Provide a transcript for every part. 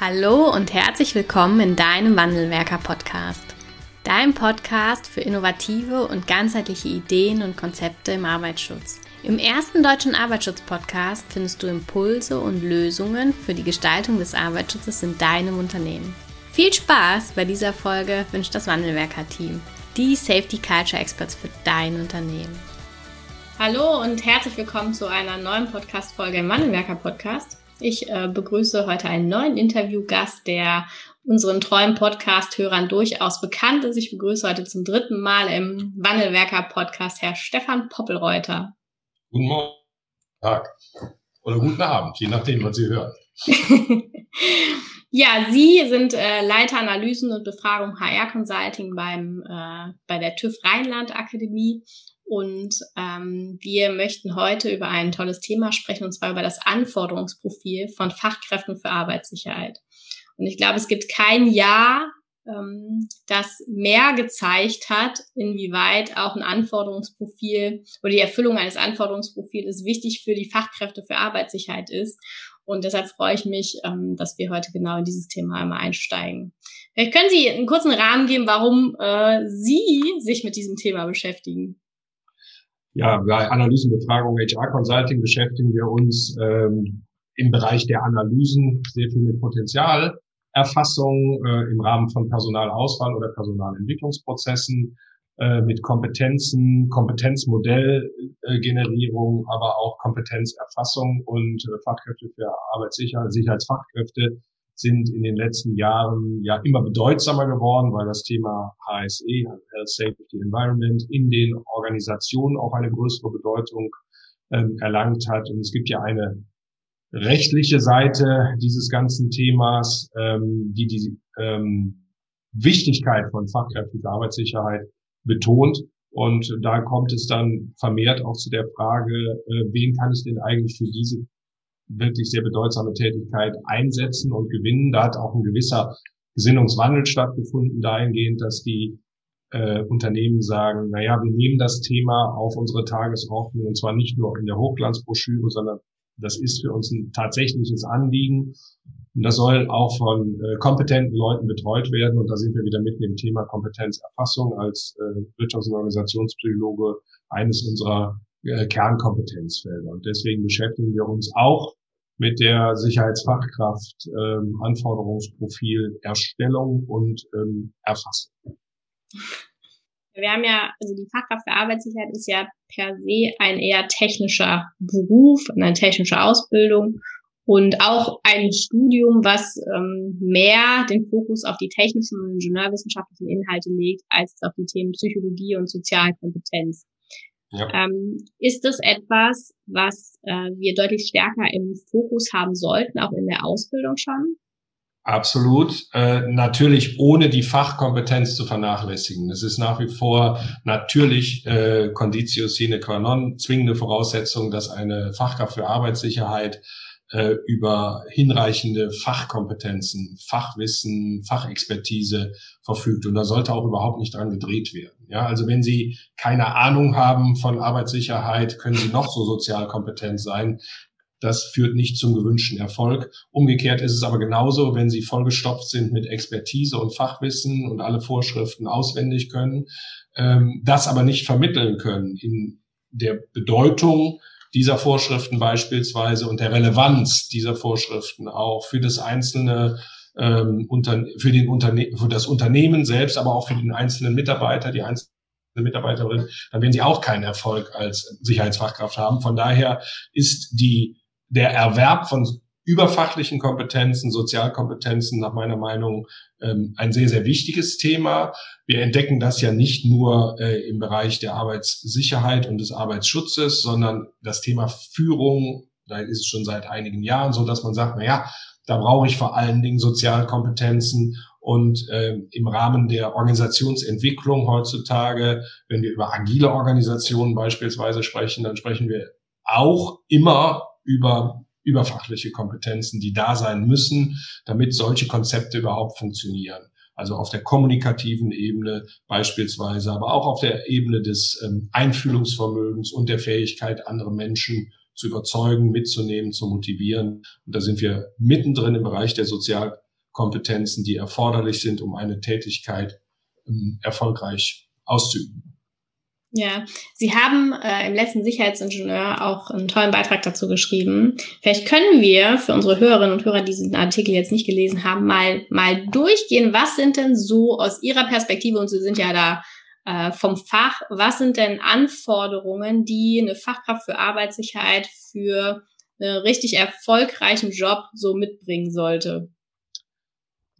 Hallo und herzlich willkommen in deinem Wandelwerker-Podcast. Dein Podcast für innovative und ganzheitliche Ideen und Konzepte im Arbeitsschutz. Im ersten deutschen Arbeitsschutz-Podcast findest du Impulse und Lösungen für die Gestaltung des Arbeitsschutzes in deinem Unternehmen. Viel Spaß bei dieser Folge wünscht das Wandelwerker-Team, die Safety Culture Experts für dein Unternehmen. Hallo und herzlich willkommen zu einer neuen Podcast-Folge im Wandelwerker-Podcast. Ich äh, begrüße heute einen neuen Interviewgast, der unseren treuen Podcast-Hörern durchaus bekannt ist. Ich begrüße heute zum dritten Mal im Wandelwerker-Podcast Herr Stefan Poppelreuter. Guten Morgen, Tag oder guten Abend, je nachdem, was Sie hören. ja, Sie sind äh, Leiter Analysen und Befragung HR Consulting beim, äh, bei der TÜV Rheinland Akademie und ähm, wir möchten heute über ein tolles Thema sprechen, und zwar über das Anforderungsprofil von Fachkräften für Arbeitssicherheit. Und ich glaube, es gibt kein Jahr, ähm, das mehr gezeigt hat, inwieweit auch ein Anforderungsprofil oder die Erfüllung eines Anforderungsprofils wichtig für die Fachkräfte für Arbeitssicherheit ist. Und deshalb freue ich mich, ähm, dass wir heute genau in dieses Thema einmal einsteigen. Vielleicht können Sie einen kurzen Rahmen geben, warum äh, Sie sich mit diesem Thema beschäftigen. Ja, bei Analysenbefragung HR Consulting beschäftigen wir uns ähm, im Bereich der Analysen sehr viel mit Potenzialerfassung äh, im Rahmen von Personalauswahl oder Personalentwicklungsprozessen, äh, mit Kompetenzen, Kompetenzmodellgenerierung, äh, aber auch Kompetenzerfassung und äh, Fachkräfte für Arbeitssicherheit, Sicherheitsfachkräfte sind in den letzten Jahren ja immer bedeutsamer geworden, weil das Thema HSE, Health Safety Environment, in den Organisationen auch eine größere Bedeutung ähm, erlangt hat. Und es gibt ja eine rechtliche Seite dieses ganzen Themas, ähm, die die ähm, Wichtigkeit von Fachkräften für Arbeitssicherheit betont. Und da kommt es dann vermehrt auch zu der Frage, äh, wen kann ich denn eigentlich für diese wirklich sehr bedeutsame Tätigkeit einsetzen und gewinnen. Da hat auch ein gewisser Gesinnungswandel stattgefunden, dahingehend, dass die äh, Unternehmen sagen, naja, wir nehmen das Thema auf unsere Tagesordnung und zwar nicht nur in der Hochglanzbroschüre, sondern das ist für uns ein tatsächliches Anliegen. Und das soll auch von äh, kompetenten Leuten betreut werden. Und da sind wir wieder mitten im Thema Kompetenzerfassung als äh, Wirtschafts- und Organisationspsychologe eines unserer äh, Kernkompetenzfelder. Und deswegen beschäftigen wir uns auch mit der Sicherheitsfachkraft ähm, Anforderungsprofil Erstellung und ähm, Erfassung. Wir haben ja, also die Fachkraft für Arbeitssicherheit ist ja per se ein eher technischer Beruf, eine technische Ausbildung und auch ein Studium, was ähm, mehr den Fokus auf die technischen und ingenieurwissenschaftlichen Inhalte legt, als auf die Themen Psychologie und Sozialkompetenz. Ja. Ähm, ist das etwas, was äh, wir deutlich stärker im Fokus haben sollten, auch in der Ausbildung schon? Absolut. Äh, natürlich ohne die Fachkompetenz zu vernachlässigen. Es ist nach wie vor natürlich äh, Conditio sine qua non, zwingende Voraussetzung, dass eine Fachkraft für Arbeitssicherheit äh, über hinreichende Fachkompetenzen, Fachwissen, Fachexpertise verfügt. Und da sollte auch überhaupt nicht dran gedreht werden. Ja, also wenn Sie keine Ahnung haben von Arbeitssicherheit, können Sie noch so sozial kompetent sein. Das führt nicht zum gewünschten Erfolg. Umgekehrt ist es aber genauso, wenn Sie vollgestopft sind mit Expertise und Fachwissen und alle Vorschriften auswendig können, ähm, das aber nicht vermitteln können in der Bedeutung, dieser Vorschriften beispielsweise und der Relevanz dieser Vorschriften auch für das einzelne ähm, unter, für, den Unterne für das Unternehmen selbst, aber auch für den einzelnen Mitarbeiter, die einzelne Mitarbeiterin, dann werden sie auch keinen Erfolg als Sicherheitsfachkraft haben. Von daher ist die, der Erwerb von überfachlichen Kompetenzen, Sozialkompetenzen nach meiner Meinung ähm, ein sehr, sehr wichtiges Thema. Wir entdecken das ja nicht nur äh, im Bereich der Arbeitssicherheit und des Arbeitsschutzes, sondern das Thema Führung, da ist es schon seit einigen Jahren so, dass man sagt, na ja, da brauche ich vor allen Dingen Sozialkompetenzen und äh, im Rahmen der Organisationsentwicklung heutzutage, wenn wir über agile Organisationen beispielsweise sprechen, dann sprechen wir auch immer über überfachliche Kompetenzen, die da sein müssen, damit solche Konzepte überhaupt funktionieren. Also auf der kommunikativen Ebene beispielsweise, aber auch auf der Ebene des ähm, Einfühlungsvermögens und der Fähigkeit, andere Menschen zu überzeugen, mitzunehmen, zu motivieren. Und da sind wir mittendrin im Bereich der Sozial Kompetenzen, die erforderlich sind, um eine Tätigkeit ähm, erfolgreich auszuüben. Ja, Sie haben äh, im letzten Sicherheitsingenieur auch einen tollen Beitrag dazu geschrieben. Vielleicht können wir für unsere Hörerinnen und Hörer, die diesen Artikel jetzt nicht gelesen haben, mal, mal durchgehen. Was sind denn so aus Ihrer Perspektive, und Sie sind ja da äh, vom Fach, was sind denn Anforderungen, die eine Fachkraft für Arbeitssicherheit für einen richtig erfolgreichen Job so mitbringen sollte?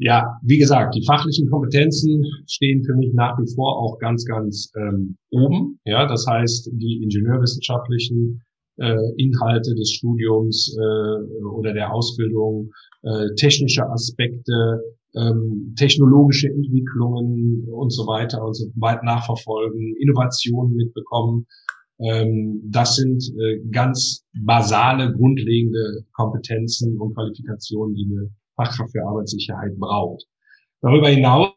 Ja, wie gesagt, die fachlichen Kompetenzen stehen für mich nach wie vor auch ganz, ganz ähm, oben. Ja, das heißt, die ingenieurwissenschaftlichen äh, Inhalte des Studiums äh, oder der Ausbildung, äh, technische Aspekte, ähm, technologische Entwicklungen und so weiter und so weiter nachverfolgen, Innovationen mitbekommen. Ähm, das sind äh, ganz basale, grundlegende Kompetenzen und Qualifikationen, die eine Fachkraft für Arbeitssicherheit braucht. Darüber hinaus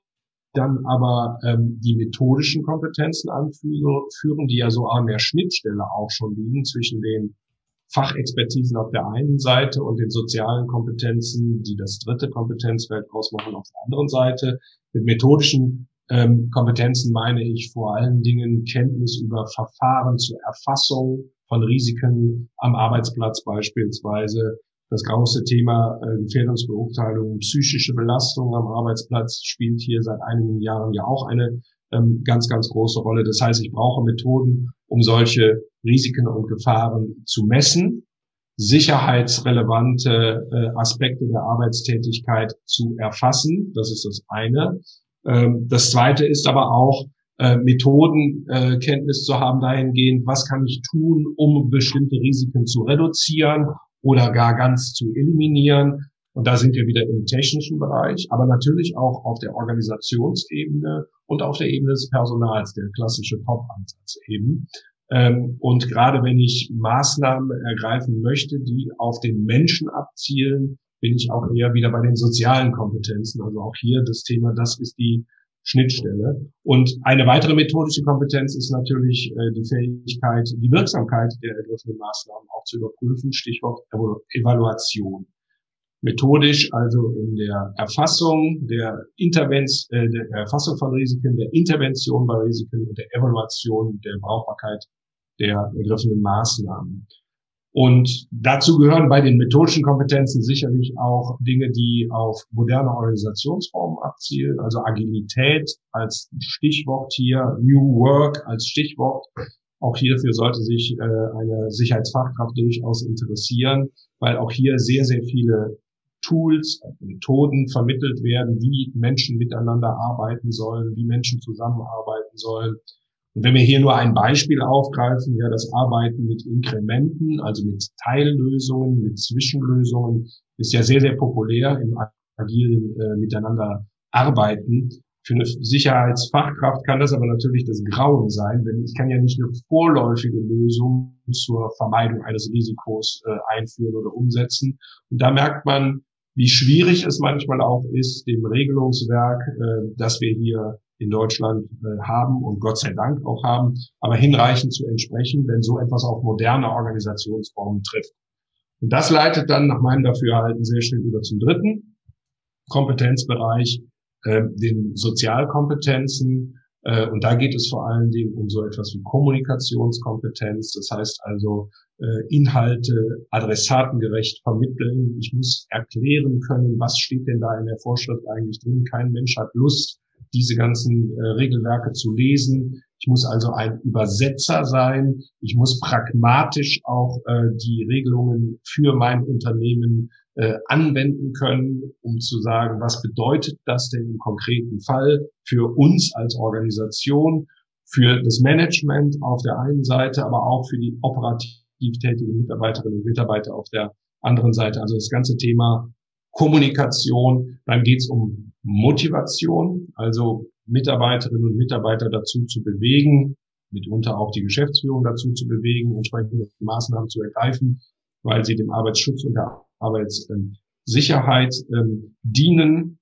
dann aber ähm, die methodischen Kompetenzen anführen, die ja so an der Schnittstelle auch schon liegen zwischen den Fachexpertisen auf der einen Seite und den sozialen Kompetenzen, die das dritte Kompetenzfeld ausmachen, auf der anderen Seite. Mit methodischen ähm, Kompetenzen meine ich vor allen Dingen Kenntnis über Verfahren zur Erfassung von Risiken am Arbeitsplatz beispielsweise, das große Thema äh, Gefährdungsbeurteilung, psychische Belastung am Arbeitsplatz spielt hier seit einigen Jahren ja auch eine ähm, ganz, ganz große Rolle. Das heißt, ich brauche Methoden, um solche Risiken und Gefahren zu messen, sicherheitsrelevante äh, Aspekte der Arbeitstätigkeit zu erfassen. Das ist das eine. Ähm, das zweite ist aber auch, äh, Methodenkenntnis zu haben dahingehend, was kann ich tun, um bestimmte Risiken zu reduzieren oder gar ganz zu eliminieren. Und da sind wir wieder im technischen Bereich, aber natürlich auch auf der Organisationsebene und auf der Ebene des Personals, der klassische Top-Ansatz eben. Ähm, und gerade wenn ich Maßnahmen ergreifen möchte, die auf den Menschen abzielen, bin ich auch eher wieder bei den sozialen Kompetenzen. Also auch hier das Thema, das ist die Schnittstelle. Und eine weitere methodische Kompetenz ist natürlich äh, die Fähigkeit, die Wirksamkeit der ergriffenen Maßnahmen auch zu überprüfen, Stichwort Evaluation. Methodisch also in der Erfassung der Intervenz, äh, der Erfassung von Risiken, der Intervention bei Risiken und der Evaluation der Brauchbarkeit der ergriffenen Maßnahmen. Und dazu gehören bei den methodischen Kompetenzen sicherlich auch Dinge, die auf moderne Organisationsformen abzielen, also Agilität als Stichwort hier, New Work als Stichwort. Auch hierfür sollte sich äh, eine Sicherheitsfachkraft durchaus interessieren, weil auch hier sehr, sehr viele Tools, Methoden vermittelt werden, wie Menschen miteinander arbeiten sollen, wie Menschen zusammenarbeiten sollen und wenn wir hier nur ein Beispiel aufgreifen, ja, das Arbeiten mit Inkrementen, also mit Teillösungen, mit Zwischenlösungen, ist ja sehr, sehr populär im agilen äh, Miteinander arbeiten. Für eine Sicherheitsfachkraft kann das aber natürlich das Grauen sein, denn ich kann ja nicht eine vorläufige Lösung zur Vermeidung eines Risikos äh, einführen oder umsetzen. Und da merkt man, wie schwierig es manchmal auch ist, dem Regelungswerk, äh, das wir hier in Deutschland äh, haben und Gott sei Dank auch haben, aber hinreichend zu entsprechen, wenn so etwas auf moderne Organisationsformen trifft. Und das leitet dann nach meinem Dafürhalten sehr schnell über zum dritten Kompetenzbereich, äh, den Sozialkompetenzen. Äh, und da geht es vor allen Dingen um so etwas wie Kommunikationskompetenz. Das heißt also äh, Inhalte adressatengerecht vermitteln. Ich muss erklären können, was steht denn da in der Vorschrift eigentlich drin. Kein Mensch hat Lust, diese ganzen äh, Regelwerke zu lesen. Ich muss also ein Übersetzer sein. Ich muss pragmatisch auch äh, die Regelungen für mein Unternehmen äh, anwenden können, um zu sagen, was bedeutet das denn im konkreten Fall für uns als Organisation, für das Management auf der einen Seite, aber auch für die operativ tätigen Mitarbeiterinnen und Mitarbeiter auf der anderen Seite. Also das ganze Thema Kommunikation, dann geht es um Motivation, also Mitarbeiterinnen und Mitarbeiter dazu zu bewegen, mitunter auch die Geschäftsführung dazu zu bewegen, entsprechende Maßnahmen zu ergreifen, weil sie dem Arbeitsschutz und der Arbeitssicherheit ähm, dienen.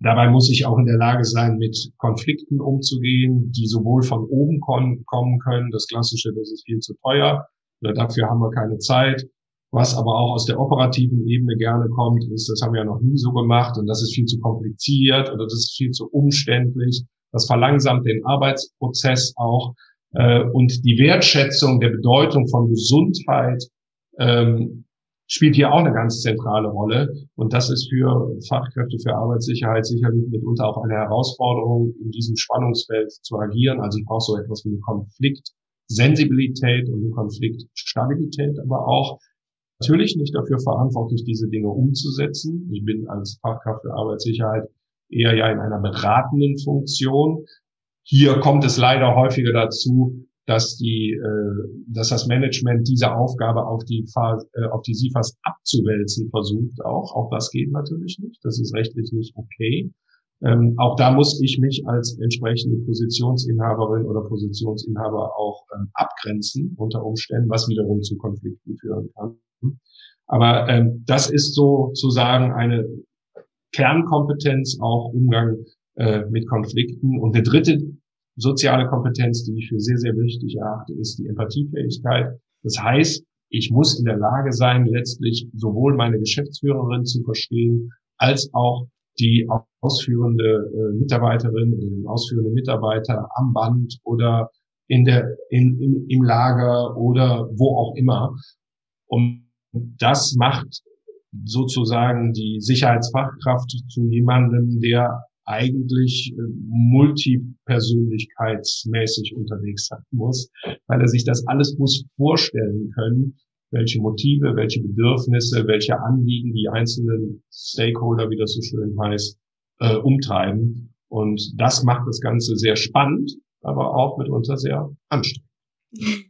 Dabei muss ich auch in der Lage sein, mit Konflikten umzugehen, die sowohl von oben kommen können, das klassische, das ist viel zu teuer, oder dafür haben wir keine Zeit, Was aber auch aus der operativen Ebene gerne kommt, ist, das haben wir ja noch nie so gemacht und das ist viel zu kompliziert oder das ist viel zu umständlich. Das verlangsamt den Arbeitsprozess auch äh, und die Wertschätzung der Bedeutung von Gesundheit ähm, spielt hier auch eine ganz zentrale Rolle. Und das ist für Fachkräfte für Arbeitssicherheit sicherlich mitunter auch eine Herausforderung, in diesem Spannungsfeld zu agieren. Also ich brauche so etwas wie eine Konfliktsensibilität und eine Konfliktstabilität, aber auch natürlich nicht dafür verantwortlich, diese Dinge umzusetzen. Ich bin als Fachkraft für Arbeitssicherheit eher ja in einer beratenden Funktion. Hier kommt es leider häufiger dazu, dass die, äh, dass das Management diese Aufgabe auf die äh, auf die SIFAs abzuwälzen versucht auch. Auch das geht natürlich nicht. Das ist rechtlich nicht okay. Ähm, auch da muss ich mich als entsprechende Positionsinhaberin oder Positionsinhaber auch ähm, abgrenzen unter Umständen, was wiederum zu Konflikten führen kann. Aber ähm, das ist sozusagen eine Kernkompetenz, auch Umgang äh, mit Konflikten. Und der dritte soziale Kompetenz, die ich für sehr, sehr wichtig erachte, ist die Empathiefähigkeit. Das heißt, ich muss in der Lage sein, letztlich sowohl meine Geschäftsführerin zu verstehen, als auch die ausführende äh, Mitarbeiterin oder den ausführenden Mitarbeiter am Band oder in der, in, im, im Lager oder wo auch immer. Und das macht sozusagen die Sicherheitsfachkraft zu jemandem, der eigentlich äh, multipersönlichkeitsmäßig unterwegs sein muss, weil er sich das alles muss vorstellen können, welche Motive, welche Bedürfnisse, welche Anliegen die einzelnen Stakeholder, wie das so schön heißt, äh, umtreiben. Und das macht das Ganze sehr spannend, aber auch mitunter sehr anstrengend.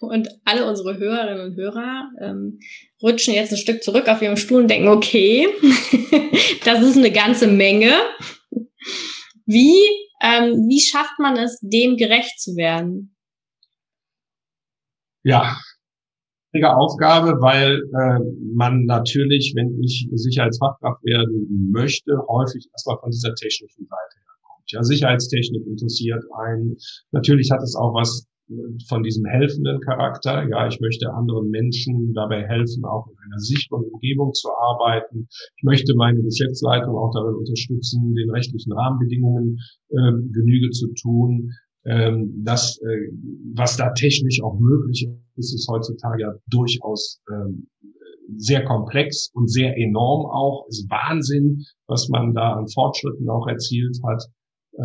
Und alle unsere Hörerinnen und Hörer ähm, rutschen jetzt ein Stück zurück auf ihrem Stuhl und denken, okay, das ist eine ganze Menge. Wie, ähm, wie schafft man es, dem gerecht zu werden? Ja, schwierige Aufgabe, weil äh, man natürlich, wenn ich Sicherheitsfachkraft werden möchte, häufig erstmal von dieser technischen Seite herkommt. Ja, Sicherheitstechnik interessiert einen. Natürlich hat es auch was von diesem helfenden Charakter. Ja, ich möchte anderen Menschen dabei helfen, auch in einer sicheren Umgebung zu arbeiten. Ich möchte meine Geschäftsleitung auch darin unterstützen, den rechtlichen Rahmenbedingungen äh, Genüge zu tun. Ähm, das, äh, was da technisch auch möglich ist, ist heutzutage ja durchaus ähm, sehr komplex und sehr enorm auch. Es ist Wahnsinn, was man da an Fortschritten auch erzielt hat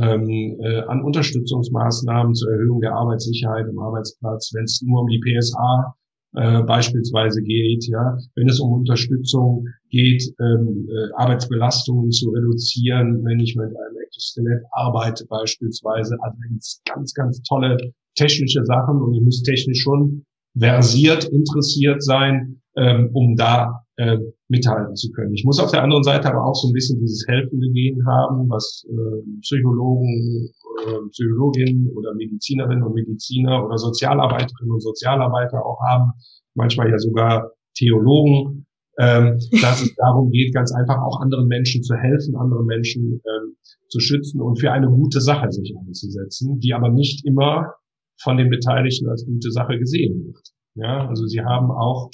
ähm, äh, an Unterstützungsmaßnahmen zur Erhöhung der Arbeitssicherheit im Arbeitsplatz, wenn es nur um die PSA äh, beispielsweise geht, ja, wenn es um Unterstützung geht, ähm, äh, Arbeitsbelastungen zu reduzieren, wenn ich mit einem Exoskelett arbeite beispielsweise, also ganz, ganz tolle technische Sachen und ich muss technisch schon versiert, interessiert sein, ähm, um da äh, mithalten zu können. Ich muss auf der anderen Seite aber auch so ein bisschen dieses helfende Gehen haben, was äh, Psychologen, äh, Psychologinnen oder Medizinerinnen und Mediziner oder Sozialarbeiterinnen und Sozialarbeiter auch haben, manchmal ja sogar Theologen, ähm, dass es darum geht, ganz einfach auch anderen Menschen zu helfen, andere Menschen ähm, zu schützen und für eine gute Sache sich einzusetzen, die aber nicht immer von den Beteiligten als gute Sache gesehen wird. Ja, also sie haben auch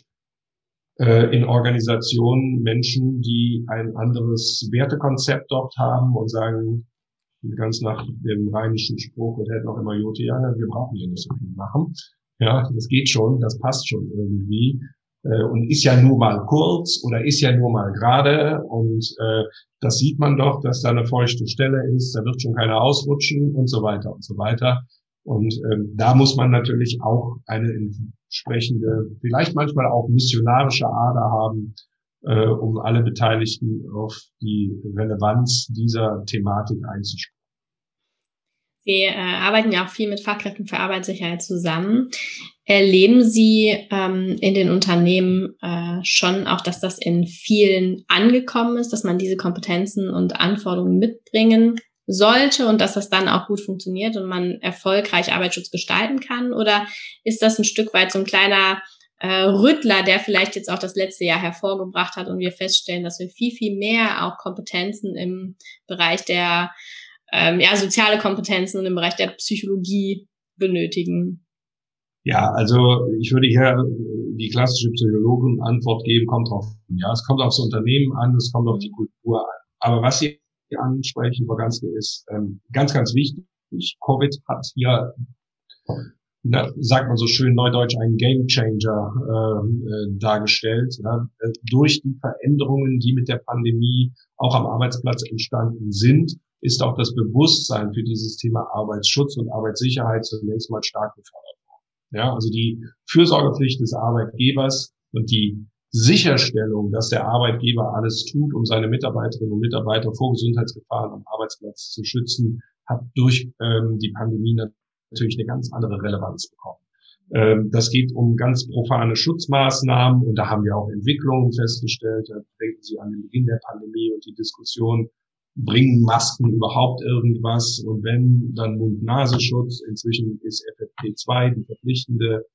in Organisationen Menschen, die ein anderes Wertekonzept dort haben und sagen, ganz nach dem rheinischen Spruch, und hält noch immer Jote Jange, wir brauchen hier nicht so viel machen. Ja, das geht schon, das passt schon irgendwie äh, und ist ja nur mal kurz oder ist ja nur mal gerade und äh, das sieht man doch, dass da eine feuchte Stelle ist, da wird schon keiner ausrutschen und so weiter und so weiter. Und ähm, da muss man natürlich auch eine entsprechende, vielleicht manchmal auch missionarische Ader haben, äh, um alle Beteiligten auf die Relevanz dieser Thematik einzusprechen. Sie äh, arbeiten ja auch viel mit Fachkräften für Arbeitssicherheit zusammen. Erleben Sie ähm, in den Unternehmen äh, schon auch, dass das in vielen angekommen ist, dass man diese Kompetenzen und Anforderungen mitbringen sollte und dass das dann auch gut funktioniert und man erfolgreich Arbeitsschutz gestalten kann? Oder ist das ein Stück weit so ein kleiner äh, Rüttler, der vielleicht jetzt auch das letzte Jahr hervorgebracht hat und wir feststellen, dass wir viel, viel mehr auch Kompetenzen im Bereich der, ähm, ja, soziale Kompetenzen und im Bereich der Psychologie benötigen? Ja, also ich würde hier die klassische Psychologin Antwort geben, kommt drauf. Ja, es kommt aufs Unternehmen an, es kommt auf die Kultur an. Aber was Sie ansprechen, Frau Ganske, ist ähm, ganz, ganz wichtig. Covid hat hier, na, sagt man so schön neudeutsch, einen Game Changer ähm, äh, dargestellt. Ja, durch die Veränderungen, die mit der Pandemie auch am Arbeitsplatz entstanden sind, ist auch das Bewusstsein für dieses Thema Arbeitsschutz und Arbeitssicherheit zunächst mal stark gefördert worden. Ja, also die Fürsorgepflicht des Arbeitgebers und die Sicherstellung, dass der Arbeitgeber alles tut, um seine Mitarbeiterinnen und Mitarbeiter vor Gesundheitsgefahren am Arbeitsplatz zu schützen, hat durch ähm, die Pandemie natürlich eine ganz andere Relevanz bekommen. Ähm, das geht um ganz profane Schutzmaßnahmen und da haben wir auch Entwicklungen festgestellt. Da denken Sie an den Beginn der Pandemie und die Diskussion bringen Masken überhaupt irgendwas? Und wenn, dann Mund-Nasenschutz. Inzwischen ist FFP2 die verpflichtende,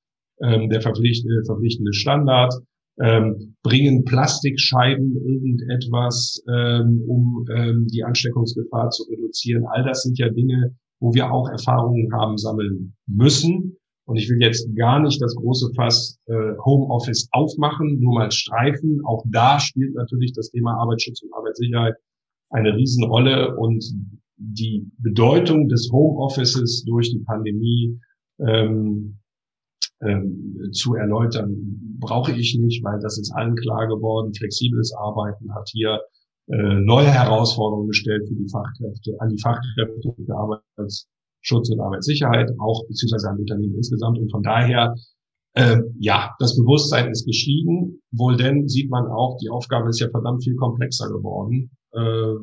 ähm, der verpflichtende, verpflichtende Standard. Ähm, bringen Plastikscheiben irgendetwas, ähm, um ähm, die Ansteckungsgefahr zu reduzieren. All das sind ja Dinge, wo wir auch Erfahrungen haben sammeln müssen. Und ich will jetzt gar nicht das große Fass äh, Homeoffice aufmachen, nur mal streifen. Auch da spielt natürlich das Thema Arbeitsschutz und Arbeitssicherheit eine Riesenrolle und die Bedeutung des Homeoffices durch die Pandemie ähm, ähm, zu erläutern, brauche ich nicht, weil das ist allen klar geworden. Flexibles Arbeiten hat hier äh, neue Herausforderungen gestellt für die Fachkräfte, an die Fachkräfte für Arbeitsschutz und Arbeitssicherheit, auch beziehungsweise an Unternehmen insgesamt. Und von daher, äh, ja, das Bewusstsein ist gestiegen. Wohl denn sieht man auch, die Aufgabe ist ja verdammt viel komplexer geworden äh,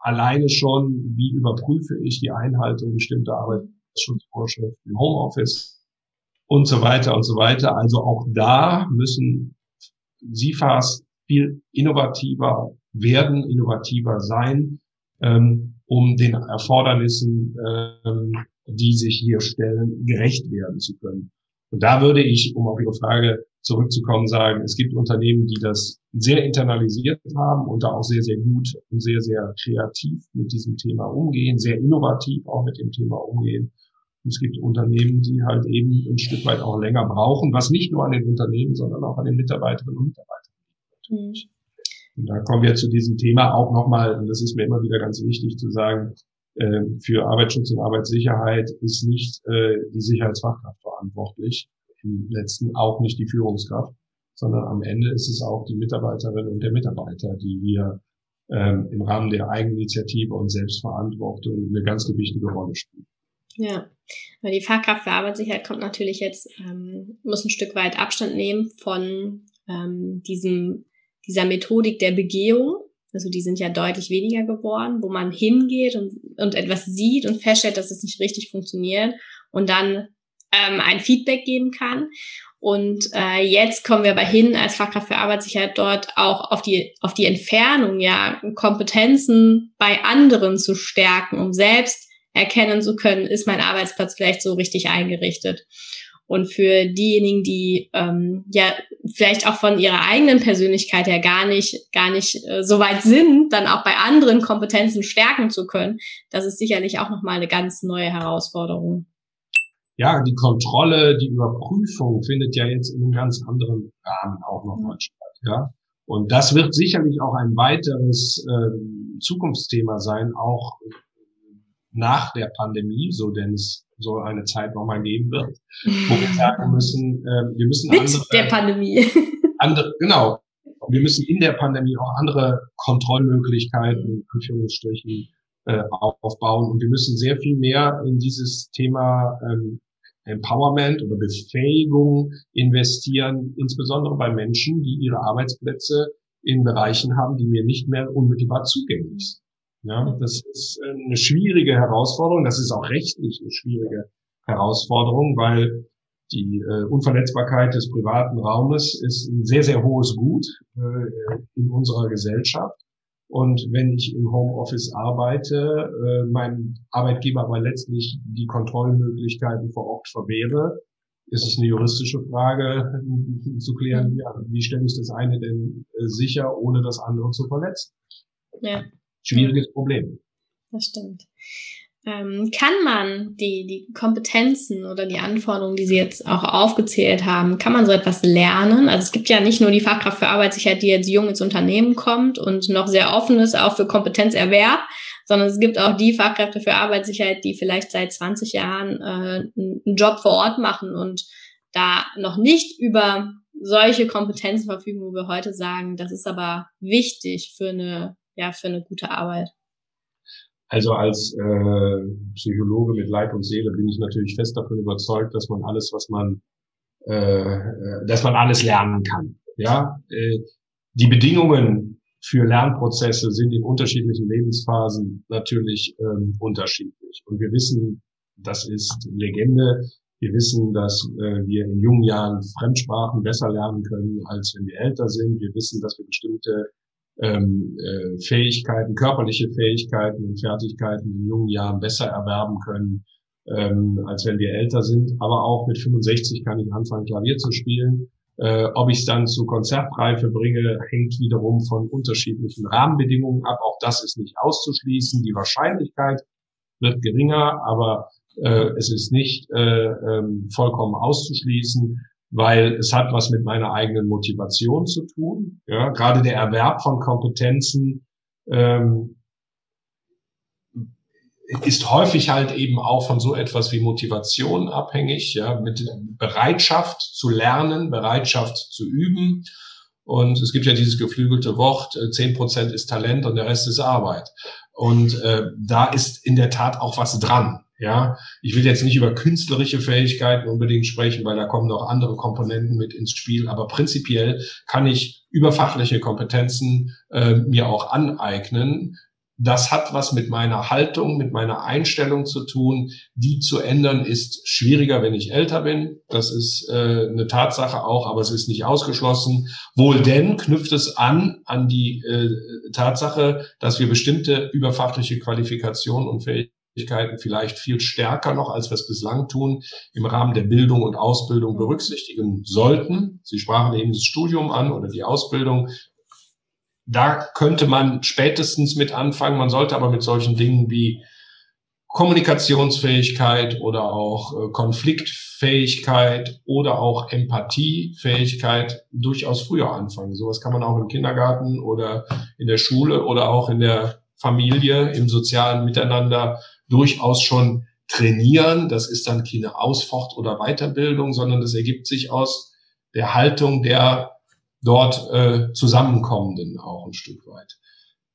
alleine schon, wie überprüfe ich die Einhaltung bestimmter Arbeitsschutzvorschriften im Homeoffice und so weiter und so weiter. Also auch da müssen SIFAs viel innovativer werden, innovativer sein, ähm, um den Erfordernissen, ähm, die sich hier stellen, gerecht werden zu können. Und da würde ich, um auf Ihre Frage zurückzukommen, sagen, es gibt Unternehmen, die das sehr internalisiert haben und da auch sehr, sehr gut und sehr, sehr kreativ mit diesem Thema umgehen, sehr innovativ auch mit dem Thema umgehen. Und es gibt Unternehmen, die halt eben ein Stück weit auch länger brauchen, was nicht nur an den Unternehmen, sondern auch an den Mitarbeiterinnen und Mitarbeitern liegt. Mhm. Und da kommen wir zu diesem Thema auch nochmal, und das ist mir immer wieder ganz wichtig zu sagen, äh, für Arbeitsschutz und Arbeitssicherheit ist nicht äh, die Sicherheitsfachkraft verantwortlich, im letzten auch nicht die Führungskraft, sondern am Ende ist es auch die Mitarbeiterin und der Mitarbeiter, die hier ähm, im Rahmen der Eigeninitiative und Selbstverantwortung eine ganz gewichtige Rolle spielen. Ja, weil die Fachkraft für Arbeitssicherheit kommt natürlich jetzt, ähm, muss ein Stück weit Abstand nehmen von ähm, diesem, dieser Methodik der Begehung. Also die sind ja deutlich weniger geworden, wo man hingeht und, und etwas sieht und feststellt, dass es nicht richtig funktioniert und dann ähm, ein Feedback geben kann. Und äh, jetzt kommen wir aber hin, als Fachkraft für Arbeitssicherheit dort auch auf die, auf die Entfernung, ja, Kompetenzen bei anderen zu stärken, um selbst erkennen zu können, ist mein Arbeitsplatz vielleicht so richtig eingerichtet. Und für diejenigen, die ähm, ja vielleicht auch von ihrer eigenen Persönlichkeit her gar nicht, gar nicht äh, so weit sind, dann auch bei anderen Kompetenzen stärken zu können, das ist sicherlich auch nochmal eine ganz neue Herausforderung ja, die Kontrolle, die Überprüfung findet ja jetzt in einem ganz anderen Rahmen auch nochmal statt, ja. Und das wird sicherlich auch ein weiteres äh, Zukunftsthema sein, auch nach der Pandemie, so denn es so eine Zeit nochmal geben wird, wo wir sagen müssen, äh, wir müssen Mit andere, der Pandemie. andere, genau. Wir müssen in der Pandemie auch andere Kontrollmöglichkeiten, in Anführungsstrichen, äh, aufbauen. Und wir müssen sehr viel mehr in dieses Thema ähm, Empowerment oder Befähigung investieren, insbesondere bei Menschen, die ihre Arbeitsplätze in Bereichen haben, die mir nicht mehr unmittelbar zugänglich sind. Ja, das ist eine schwierige Herausforderung. Das ist auch rechtlich eine schwierige Herausforderung, weil die äh, Unverletzbarkeit des privaten Raumes ist ein sehr, sehr hohes Gut äh, in unserer Gesellschaft. Und wenn ich im Homeoffice arbeite, äh, mein Arbeitgeber aber letztlich die Kontrollmöglichkeiten vor Ort verwehre, ist es eine juristische Frage zu klären, ja, wie stelle ich das eine denn äh, sicher, ohne das andere zu verletzen? Ja. Schwieriges Problem. Das stimmt. Ähm, kann man die, die Kompetenzen oder die Anforderungen, die Sie jetzt auch aufgezählt haben, kann man so etwas lernen? Also es gibt ja nicht nur die Fachkraft für Arbeitssicherheit, die jetzt jung ins Unternehmen kommt und noch sehr offen ist, auch für Kompetenzerwerb, sondern es gibt auch die Fachkräfte für Arbeitssicherheit, die vielleicht seit 20 Jahren äh, einen Job vor Ort machen und da noch nicht über solche Kompetenzen verfügen, wo wir heute sagen, das ist aber wichtig für eine, ja, für eine gute Arbeit. Also als äh, Psychologe mit Leib und Seele bin ich natürlich fest davon überzeugt, dass man alles, was man, äh, dass man alles lernen kann. Ja, äh, die Bedingungen für Lernprozesse sind in unterschiedlichen Lebensphasen natürlich ähm, unterschiedlich. Und wir wissen, das ist Legende. Wir wissen, dass äh, wir in jungen Jahren Fremdsprachen besser lernen können, als wenn wir älter sind. Wir wissen, dass wir bestimmte ähm, äh, Fähigkeiten, körperliche Fähigkeiten und Fertigkeiten in jungen Jahren besser erwerben können, ähm, als wenn wir älter sind. Aber auch mit 65 kann ich anfangen, Klavier zu spielen. Äh, ob ich es dann zu Konzertreife bringe, hängt wiederum von unterschiedlichen Rahmenbedingungen ab. Auch das ist nicht auszuschließen. Die Wahrscheinlichkeit wird geringer, aber äh, es ist nicht äh, ähm, vollkommen auszuschließen weil es hat was mit meiner eigenen Motivation zu tun. Ja, gerade der Erwerb von Kompetenzen ähm, ist häufig halt eben auch von so etwas wie Motivation abhängig, ja, mit Bereitschaft zu lernen, Bereitschaft zu üben. Und es gibt ja dieses geflügelte Wort, äh, zehn Prozent ist Talent und der Rest ist Arbeit. Und äh, da ist in der Tat auch was dran. Ja, ich will jetzt nicht über künstlerische Fähigkeiten unbedingt sprechen, weil da kommen noch andere Komponenten mit ins Spiel. Aber prinzipiell kann ich über fachliche Kompetenzen äh, mir auch aneignen. Das hat was mit meiner Haltung, mit meiner Einstellung zu tun. Die zu ändern ist schwieriger, wenn ich älter bin. Das ist äh, eine Tatsache auch, aber es ist nicht ausgeschlossen. Wohl denn knüpft es an an die äh, Tatsache, dass wir bestimmte überfachliche Qualifikationen und Fähigkeiten Möglichkeiten vielleicht viel stärker noch, als wir es bislang tun, im Rahmen der Bildung und Ausbildung berücksichtigen sollten. Sie sprachen eben das Studium an oder die Ausbildung. Da könnte man spätestens mit anfangen. Man sollte aber mit solchen Dingen wie Kommunikationsfähigkeit oder auch äh, Konfliktfähigkeit oder auch Empathiefähigkeit durchaus früher anfangen. Sowas kann man auch im Kindergarten oder in der Schule oder auch in der Familie, im sozialen Miteinander durchaus schon trainieren. Das ist dann keine Ausfort- oder Weiterbildung, sondern das ergibt sich aus der Haltung der dort äh, Zusammenkommenden auch ein Stück weit.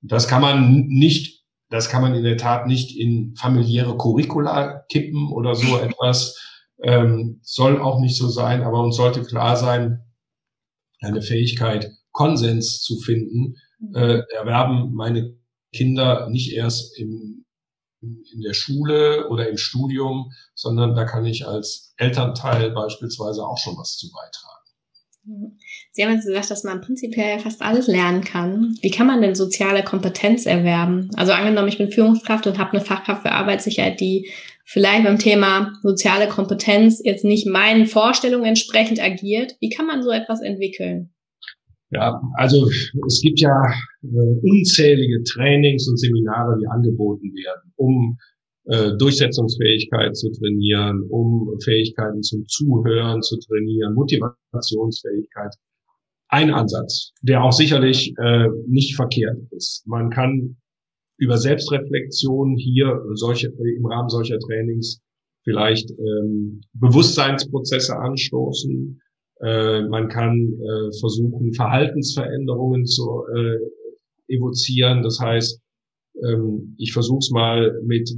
Das kann man nicht, das kann man in der Tat nicht in familiäre Curricula kippen oder so etwas. Ähm, soll auch nicht so sein, aber uns sollte klar sein, eine Fähigkeit, Konsens zu finden, äh, erwerben meine Kinder nicht erst im in der Schule oder im Studium, sondern da kann ich als Elternteil beispielsweise auch schon was zu beitragen. Sie haben jetzt gesagt, dass man prinzipiell fast alles lernen kann. Wie kann man denn soziale Kompetenz erwerben? Also angenommen, ich bin Führungskraft und habe eine Fachkraft für Arbeitssicherheit, die vielleicht beim Thema soziale Kompetenz jetzt nicht meinen Vorstellungen entsprechend agiert. Wie kann man so etwas entwickeln? Ja, also es gibt ja äh, unzählige Trainings und Seminare, die angeboten werden, um äh, Durchsetzungsfähigkeit zu trainieren, um Fähigkeiten zum Zuhören zu trainieren, Motivationsfähigkeit. Ein Ansatz, der auch sicherlich äh, nicht verkehrt ist. Man kann über Selbstreflexion hier solche, im Rahmen solcher Trainings vielleicht ähm, Bewusstseinsprozesse anstoßen, äh, man kann äh, versuchen, Verhaltensveränderungen zu äh, evozieren. Das heißt, ähm, ich versuche es mal mit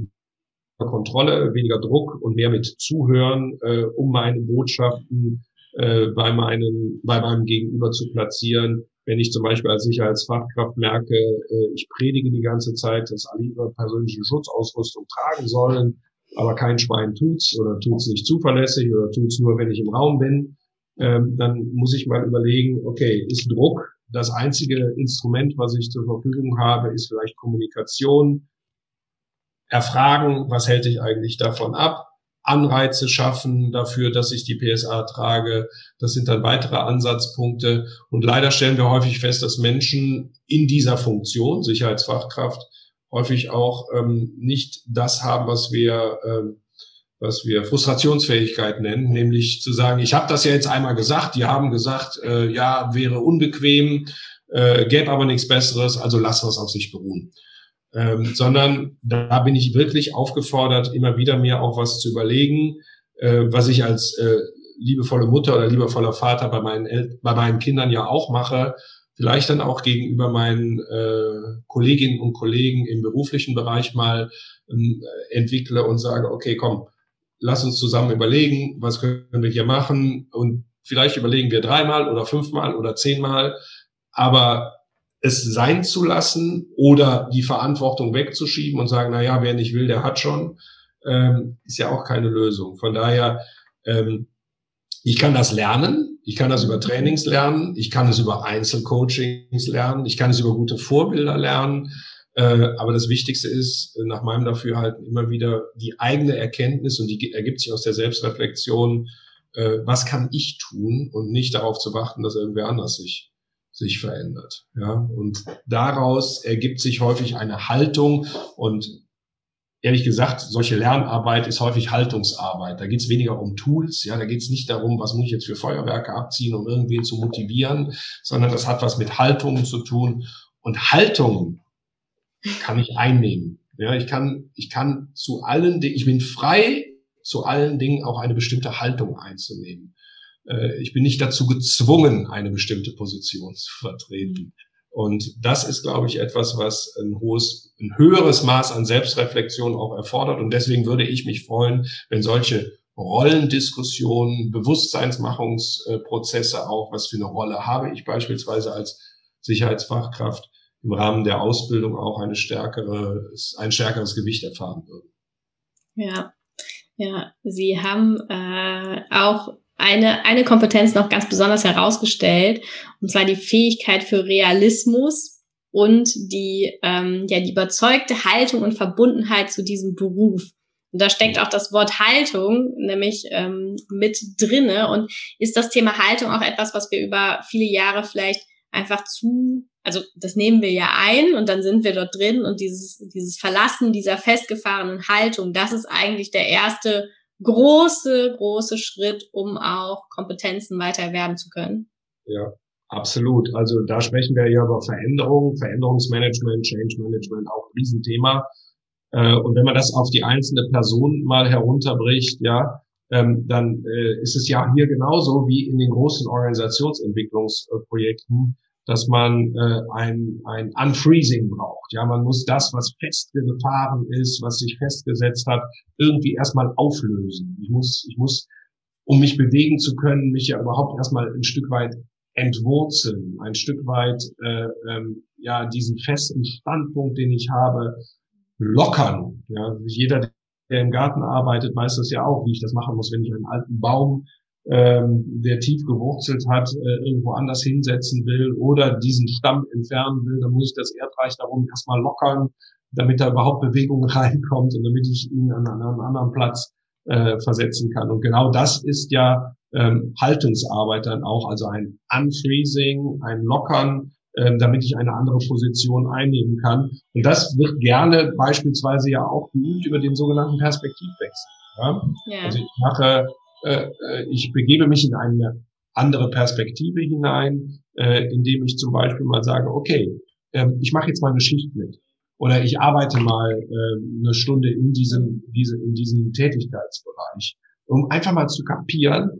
Kontrolle, weniger Druck und mehr mit Zuhören, äh, um meine Botschaften äh, bei, meinen, bei meinem Gegenüber zu platzieren. Wenn ich zum Beispiel als Sicherheitsfachkraft merke, äh, ich predige die ganze Zeit, dass alle ihre persönliche Schutzausrüstung tragen sollen, aber kein Schwein tut's oder tut's nicht zuverlässig oder tut's nur, wenn ich im Raum bin, ähm, dann muss ich mal überlegen, okay, ist Druck das einzige Instrument, was ich zur Verfügung habe, ist vielleicht Kommunikation, erfragen, was hält dich eigentlich davon ab, Anreize schaffen dafür, dass ich die PSA trage. Das sind dann weitere Ansatzpunkte. Und leider stellen wir häufig fest, dass Menschen in dieser Funktion, Sicherheitsfachkraft, häufig auch ähm, nicht das haben, was wir ähm, was wir Frustrationsfähigkeit nennen, nämlich zu sagen, ich habe das ja jetzt einmal gesagt, die haben gesagt, äh, ja, wäre unbequem, äh, gäbe aber nichts Besseres, also lassen wir auf sich beruhen. Ähm, sondern da bin ich wirklich aufgefordert, immer wieder mir auch was zu überlegen, äh, was ich als äh, liebevolle Mutter oder liebevoller Vater bei meinen, El bei meinen Kindern ja auch mache, vielleicht dann auch gegenüber meinen äh, Kolleginnen und Kollegen im beruflichen Bereich mal ähm, entwickle und sage, okay, komm, lass uns zusammen überlegen, was können wir hier machen und vielleicht überlegen wir dreimal oder fünfmal oder zehnmal, aber es sein zu lassen oder die Verantwortung wegzuschieben und sagen, na ja, wer nicht will, der hat schon, ähm, ist ja auch keine Lösung. Von daher, ähm, ich kann das lernen, ich kann das über Trainings lernen, ich kann es über Einzelcoachings lernen, ich kann es über gute Vorbilder lernen. Äh, aber das Wichtigste ist, äh, nach meinem Dafürhalten, immer wieder die eigene Erkenntnis und die ergibt sich aus der Selbstreflexion, äh, was kann ich tun und nicht darauf zu warten, dass irgendwer anders sich sich verändert. Ja, und daraus ergibt sich häufig eine Haltung und ehrlich gesagt, solche Lernarbeit ist häufig Haltungsarbeit. Da geht es weniger um Tools, ja, da geht es nicht darum, was muss ich jetzt für Feuerwerke abziehen, um irgendwen zu motivieren, sondern das hat was mit Haltungen zu tun. Und Haltungen kann ich einnehmen. Ja, ich kann, ich kann zu allen Dingen, ich bin frei, zu allen Dingen auch eine bestimmte Haltung einzunehmen. Äh, ich bin nicht dazu gezwungen, eine bestimmte Position zu vertreten. Und das ist, glaube ich, etwas, was ein hohes, ein höheres Maß an Selbstreflexion auch erfordert. Und deswegen würde ich mich freuen, wenn solche Rollendiskussionen, Bewusstseinsmachungsprozesse auch, was für eine Rolle habe ich beispielsweise als Sicherheitsfachkraft, im Rahmen der Ausbildung auch eine stärkere, ein stärkeres Gewicht erfahren würden. Ja, ja, Sie haben äh, auch eine, eine Kompetenz noch ganz besonders herausgestellt, und zwar die Fähigkeit für Realismus und die, ähm, ja, die überzeugte Haltung und Verbundenheit zu diesem Beruf. Und da steckt auch das Wort Haltung nämlich ähm, mit drinne. Und ist das Thema Haltung auch etwas, was wir über viele Jahre vielleicht einfach zu, also das nehmen wir ja ein und dann sind wir dort drin und dieses, dieses Verlassen dieser festgefahrenen Haltung, das ist eigentlich der erste große, große Schritt, um auch Kompetenzen weiter erwerben zu können. Ja, absolut. Also da sprechen wir ja über Veränderung, Veränderungsmanagement, Change Management, auch ein Riesenthema. Äh, und wenn man das auf die einzelne Person mal herunterbricht, ja, ähm, dann äh, ist es ja hier genauso wie in den großen Organisationsentwicklungsprojekten, dass man äh, ein, ein Unfreezing braucht. Ja, man muss das, was festgefahren ist, was sich festgesetzt hat, irgendwie erstmal auflösen. Ich muss, ich muss, um mich bewegen zu können, mich ja überhaupt erstmal ein Stück weit entwurzeln, ein Stück weit äh, ähm, ja diesen festen Standpunkt, den ich habe, lockern. Ja, jeder, der im Garten arbeitet, weiß das ja auch, wie ich das machen muss, wenn ich einen alten Baum, ähm, der tief gewurzelt hat, äh, irgendwo anders hinsetzen will oder diesen Stamm entfernen will, dann muss ich das Erdreich darum erstmal lockern, damit da überhaupt Bewegung reinkommt und damit ich ihn an, an einen anderen Platz äh, versetzen kann. Und genau das ist ja ähm, Haltungsarbeit dann auch, also ein Unfreezing, ein Lockern ähm, damit ich eine andere Position einnehmen kann. Und das wird gerne beispielsweise ja auch geübt über den sogenannten Perspektivwechsel. Ja? Ja. Also ich mache, äh, äh, ich begebe mich in eine andere Perspektive hinein, äh, indem ich zum Beispiel mal sage, okay, äh, ich mache jetzt mal eine Schicht mit oder ich arbeite mal äh, eine Stunde in diesem, diese, in diesem Tätigkeitsbereich, um einfach mal zu kapieren,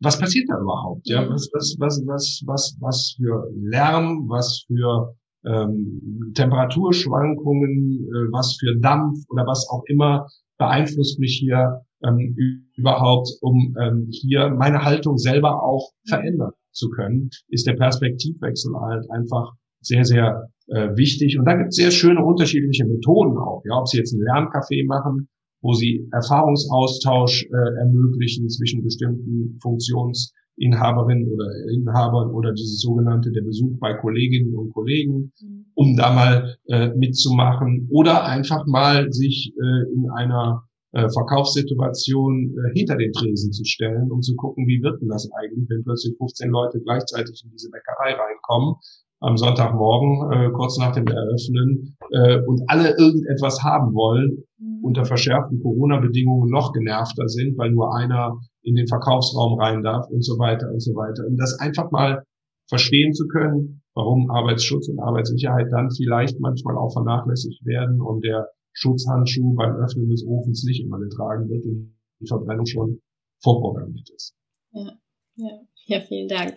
was passiert da überhaupt? Ja, mhm. was, was, was, was, was, was für Lärm, was für ähm, Temperaturschwankungen, äh, was für Dampf oder was auch immer beeinflusst mich hier ähm, überhaupt, um ähm, hier meine Haltung selber auch mhm. verändern zu können, ist der Perspektivwechsel halt einfach sehr, sehr äh, wichtig. Und da gibt es sehr schöne unterschiedliche Methoden auch. Ja, ob Sie jetzt ein Lerncafé machen wo sie Erfahrungsaustausch äh, ermöglichen zwischen bestimmten Funktionsinhaberinnen oder Inhabern oder dieses sogenannte der Besuch bei Kolleginnen und Kollegen, mhm. um da mal äh, mitzumachen oder einfach mal sich äh, in einer äh, Verkaufssituation äh, hinter den Tresen zu stellen, um zu gucken, wie wird denn das eigentlich, wenn plötzlich 15 Leute gleichzeitig in diese Bäckerei reinkommen. am Sonntagmorgen, äh, kurz nach dem Eröffnen, äh, und alle irgendetwas haben wollen, mhm. unter verschärften Corona-Bedingungen noch genervter sind, weil nur einer in den Verkaufsraum rein darf und so weiter und so weiter. Und das einfach mal verstehen zu können, warum Arbeitsschutz und Arbeitssicherheit dann vielleicht manchmal auch vernachlässigt werden und der Schutzhandschuh beim Öffnen des Ofens nicht immer getragen wird und die Verbrennung schon vorprogrammiert ist. Ja, ja, ja vielen Dank.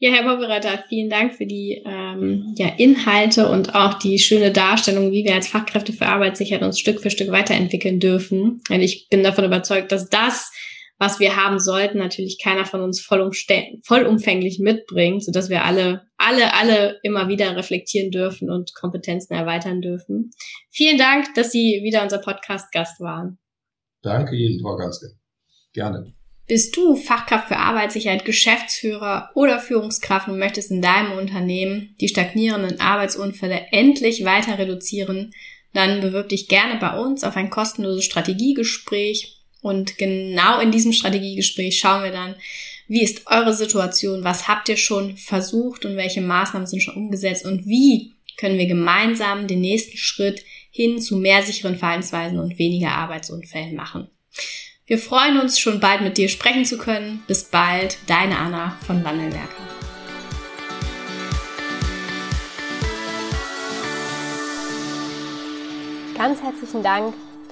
Ja, Herr Poppereiter, vielen Dank für die ähm, ja, Inhalte und auch die schöne Darstellung, wie wir als Fachkräfte für Arbeitssicherheit uns Stück für Stück weiterentwickeln dürfen. Und ich bin davon überzeugt, dass das, was wir haben sollten, natürlich keiner von uns vollumfänglich mitbringt, sodass wir alle, alle, alle immer wieder reflektieren dürfen und Kompetenzen erweitern dürfen. Vielen Dank, dass Sie wieder unser Podcast-Gast waren. Danke Ihnen, Frau Ganske. Gerne. Bist du Fachkraft für Arbeitssicherheit, Geschäftsführer oder Führungskraft und möchtest in deinem Unternehmen die stagnierenden Arbeitsunfälle endlich weiter reduzieren, dann bewirb dich gerne bei uns auf ein kostenloses Strategiegespräch. Und genau in diesem Strategiegespräch schauen wir dann, wie ist eure Situation, was habt ihr schon versucht und welche Maßnahmen sind schon umgesetzt und wie können wir gemeinsam den nächsten Schritt hin zu mehr sicheren Verhaltensweisen und weniger Arbeitsunfällen machen. Wir freuen uns schon bald mit dir sprechen zu können. Bis bald, deine Anna von Wandelwerker. Ganz herzlichen Dank